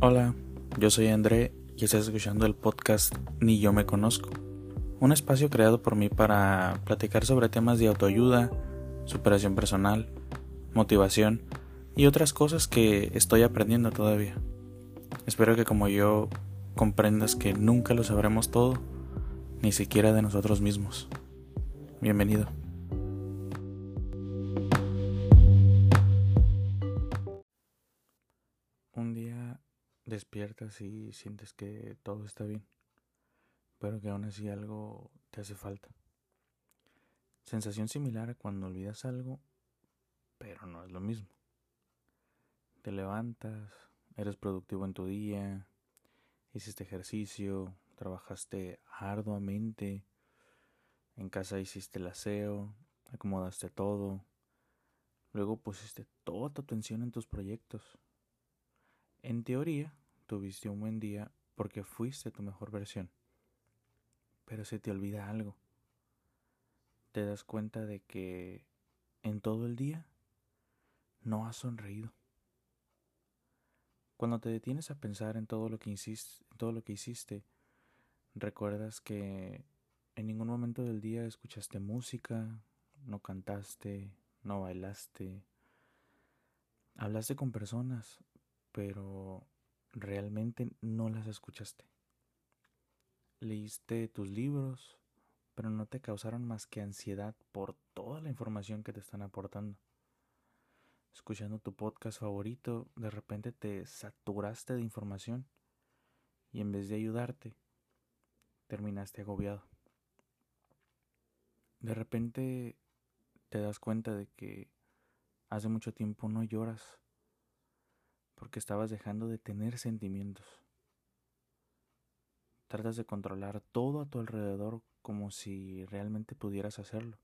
Hola, yo soy André y estás escuchando el podcast Ni yo me conozco, un espacio creado por mí para platicar sobre temas de autoayuda, superación personal, motivación y otras cosas que estoy aprendiendo todavía. Espero que como yo comprendas que nunca lo sabremos todo, ni siquiera de nosotros mismos. Bienvenido. Y sientes que todo está bien, pero que aún así algo te hace falta. Sensación similar a cuando olvidas algo, pero no es lo mismo. Te levantas, eres productivo en tu día, hiciste ejercicio, trabajaste arduamente, en casa hiciste el aseo, acomodaste todo, luego pusiste toda tu atención en tus proyectos. En teoría, tuviste un buen día porque fuiste tu mejor versión. Pero se te olvida algo. Te das cuenta de que en todo el día no has sonreído. Cuando te detienes a pensar en todo lo que hiciste, todo lo que hiciste, recuerdas que en ningún momento del día escuchaste música, no cantaste, no bailaste, hablaste con personas, pero realmente no las escuchaste. Leíste tus libros, pero no te causaron más que ansiedad por toda la información que te están aportando escuchando tu podcast favorito, de repente te saturaste de información y en vez de ayudarte, terminaste agobiado. De repente te das cuenta de que hace mucho tiempo no lloras porque estabas dejando de tener sentimientos. Tratas de controlar todo a tu alrededor como si realmente pudieras hacerlo.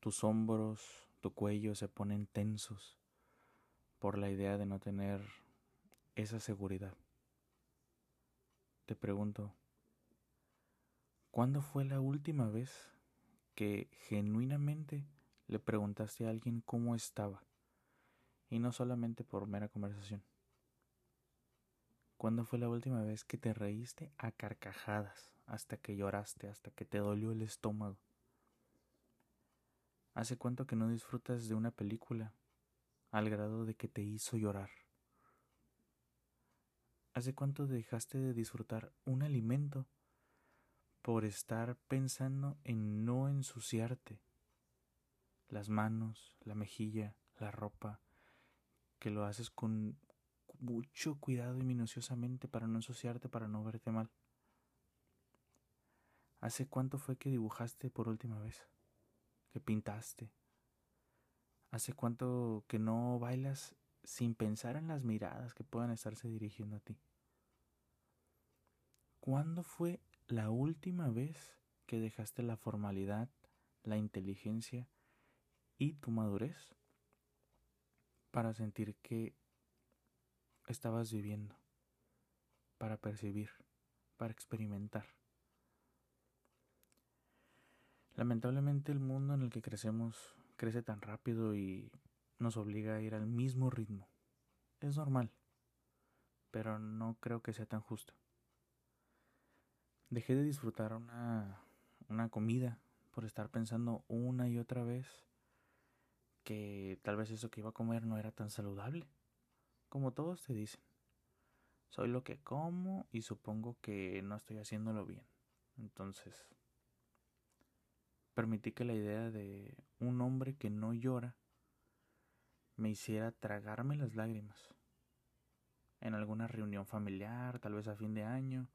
Tus hombros, tu cuello se ponen tensos por la idea de no tener esa seguridad. Te pregunto, ¿cuándo fue la última vez que genuinamente le preguntaste a alguien cómo estaba? Y no solamente por mera conversación. ¿Cuándo fue la última vez que te reíste a carcajadas hasta que lloraste, hasta que te dolió el estómago? ¿Hace cuánto que no disfrutas de una película al grado de que te hizo llorar? ¿Hace cuánto dejaste de disfrutar un alimento por estar pensando en no ensuciarte? Las manos, la mejilla, la ropa, que lo haces con mucho cuidado y minuciosamente para no ensuciarte, para no verte mal. ¿Hace cuánto fue que dibujaste por última vez? que pintaste? ¿Hace cuánto que no bailas sin pensar en las miradas que puedan estarse dirigiendo a ti? ¿Cuándo fue la última vez que dejaste la formalidad, la inteligencia y tu madurez para sentir que estabas viviendo, para percibir, para experimentar? Lamentablemente el mundo en el que crecemos crece tan rápido y nos obliga a ir al mismo ritmo. Es normal, pero no creo que sea tan justo. Dejé de disfrutar una, una comida por estar pensando una y otra vez que tal vez eso que iba a comer no era tan saludable, como todos te dicen. Soy lo que como y supongo que no estoy haciéndolo bien. Entonces, Permití que la idea de un hombre que no llora me hiciera tragarme las lágrimas. En alguna reunión familiar, tal vez a fin de año,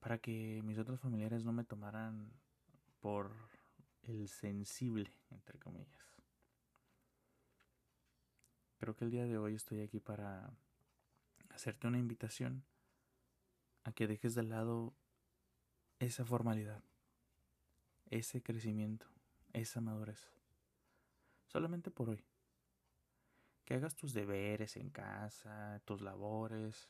para que mis otros familiares no me tomaran por el sensible, entre comillas. Creo que el día de hoy estoy aquí para hacerte una invitación a que dejes de lado esa formalidad ese crecimiento, esa madurez. Solamente por hoy. Que hagas tus deberes en casa, tus labores,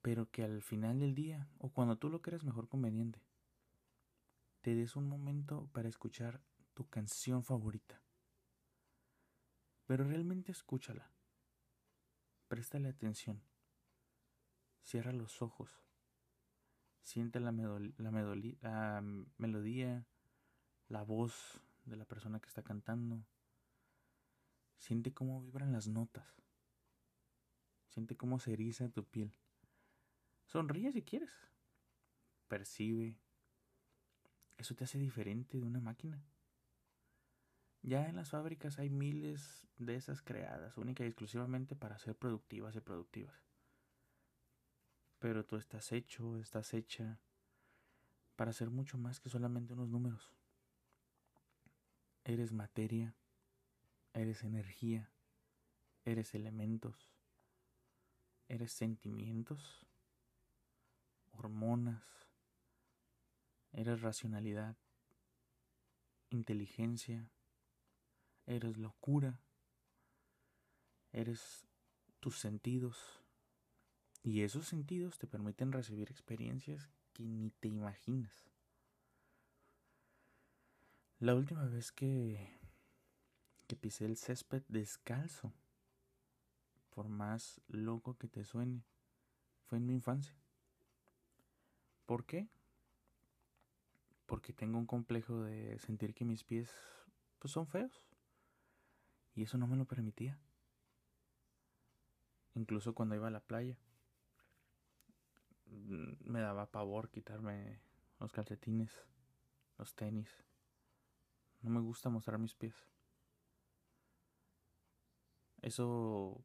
pero que al final del día, o cuando tú lo creas mejor conveniente, te des un momento para escuchar tu canción favorita. Pero realmente escúchala. Préstale atención. Cierra los ojos. Siente la, la melodía, la voz de la persona que está cantando. Siente cómo vibran las notas. Siente cómo se eriza tu piel. Sonríe si quieres. Percibe. Eso te hace diferente de una máquina. Ya en las fábricas hay miles de esas creadas, única y exclusivamente para ser productivas y productivas. Pero tú estás hecho, estás hecha para ser mucho más que solamente unos números. Eres materia, eres energía, eres elementos, eres sentimientos, hormonas, eres racionalidad, inteligencia, eres locura, eres tus sentidos. Y esos sentidos te permiten recibir experiencias que ni te imaginas. La última vez que, pisé el césped descalzo, por más loco que te suene, fue en mi infancia. ¿Por qué? Porque tengo un complejo de sentir que mis pies pues, son feos. Y eso no me lo permitía. Incluso cuando iba a la playa. Mm, me daba pavor quitarme los calcetines, los tenis. No me gusta mostrar mis pies. Eso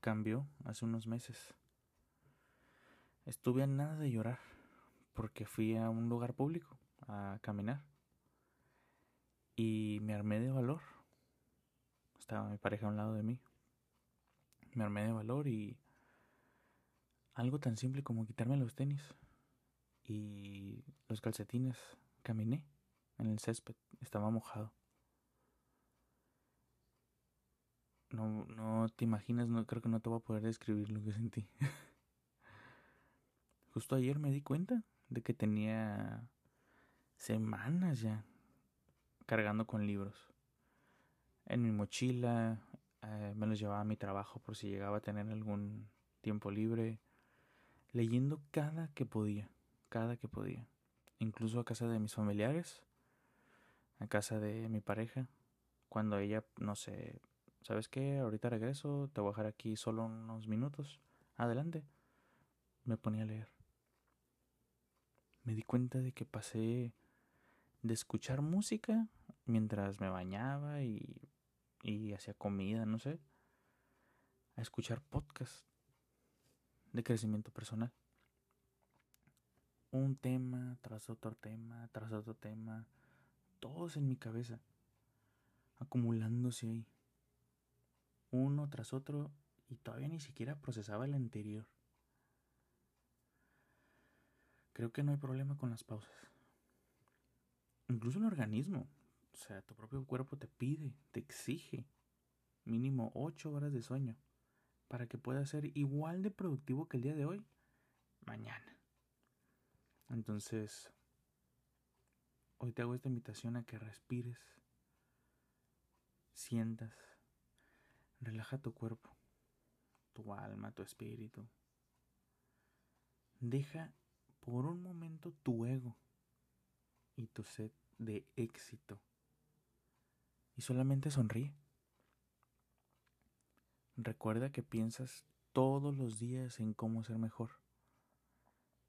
cambió hace unos meses. Estuve a nada de llorar porque fui a un lugar público a caminar y me armé de valor estaba mi pareja a un lado de mí. Me armé de valor y algo tan simple como quitarme los tenis y los calcetines. Caminé en el césped, estaba mojado. No, no te imaginas, no creo que no te voy a poder describir lo que sentí. Justo ayer me di cuenta de que tenía semanas ya cargando con libros en mi mochila, eh, me los llevaba a mi trabajo por si llegaba a tener algún tiempo libre, leyendo cada que podía, cada que podía, incluso a casa de mis familiares, a casa de mi pareja, cuando ella, no sé, ¿sabes qué? Ahorita regreso, te voy a dejar aquí solo unos minutos, adelante, me ponía a leer. Me di cuenta de que pasé de escuchar música mientras me bañaba y y hacía comida, no sé, a escuchar podcasts de crecimiento personal. Un tema tras otro tema, tras otro tema, todos en mi cabeza, acumulándose ahí, uno tras otro, y todavía ni siquiera procesaba el anterior. Creo que no hay problema con las pausas. Incluso el organismo o sea, tu propio cuerpo te pide, te exige mínimo 8 horas de sueño para que puedas ser igual de productivo que el día de hoy, mañana. Entonces, hoy te hago esta invitación a que respires, sientas, relaja tu cuerpo, tu alma, tu espíritu. Deja por un momento tu ego y tu sed de éxito y solamente sonríe. Recuerda que piensas todos los días en cómo ser mejor,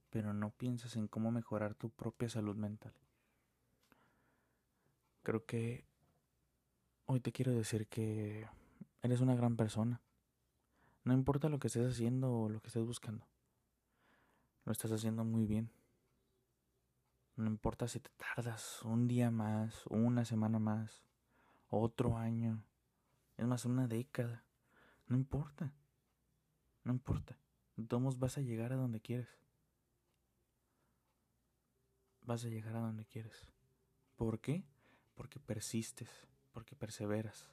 pero no piensas en cómo mejorar tu propia salud mental. Creo que hoy te quiero decir que eres una gran persona. No importa lo que estés haciendo o lo que estés buscando. Lo estás haciendo muy bien. No importa si te tardas un día más, una semana más, otro año, es más, una década. No importa. No importa. Todos vas a llegar a donde quieres. Vas a llegar a donde quieres. ¿Por qué? Porque persistes, porque perseveras,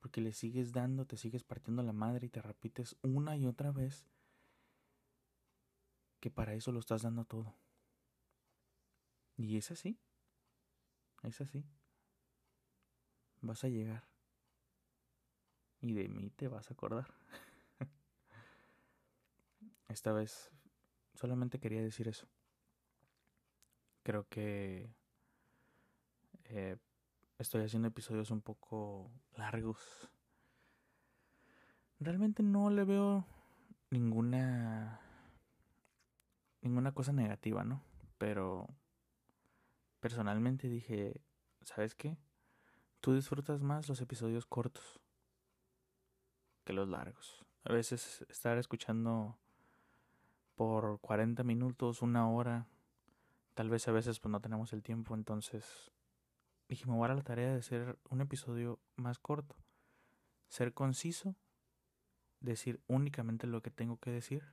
porque le sigues dando, te sigues partiendo la madre y te repites una y otra vez que para eso lo estás dando todo. Y es así. Es así vas a llegar. Y de mí te vas a acordar. esta vez solamente quería decir eso. Creo que eh, estoy haciendo episodios un poco largos. Realmente no le veo ninguna ninguna cosa negativa, ¿no? Pero personalmente dije, ¿sabes qué? Tú disfrutas más los episodios cortos que los largos. A veces estar escuchando por 40 minutos, una hora, tal vez a veces pues no tenemos el tiempo, entonces dije, me voy a la tarea de hacer un episodio más corto, ser conciso, decir únicamente lo que tengo que decir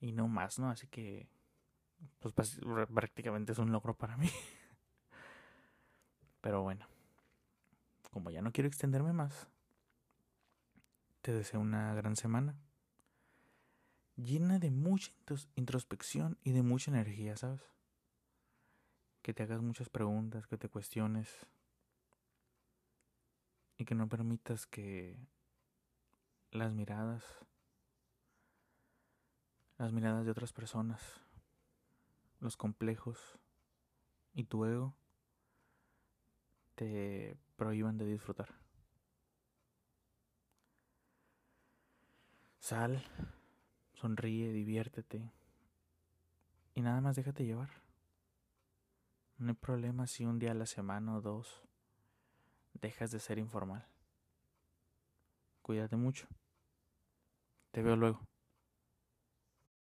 y no más, ¿no? Así que pues prácticamente es un logro para mí. Pero bueno, como ya no quiero extenderme más, te deseo una gran semana. Llena de mucha introspección y de mucha energía, ¿sabes? Que te hagas muchas preguntas, que te cuestiones y que no permitas que las miradas, las miradas de otras personas, los complejos y tu ego te prohíban de disfrutar. Sal, sonríe, diviértete y nada más déjate llevar. No hay problema si un día a la semana o dos dejas de ser informal. Cuídate mucho. Te veo luego.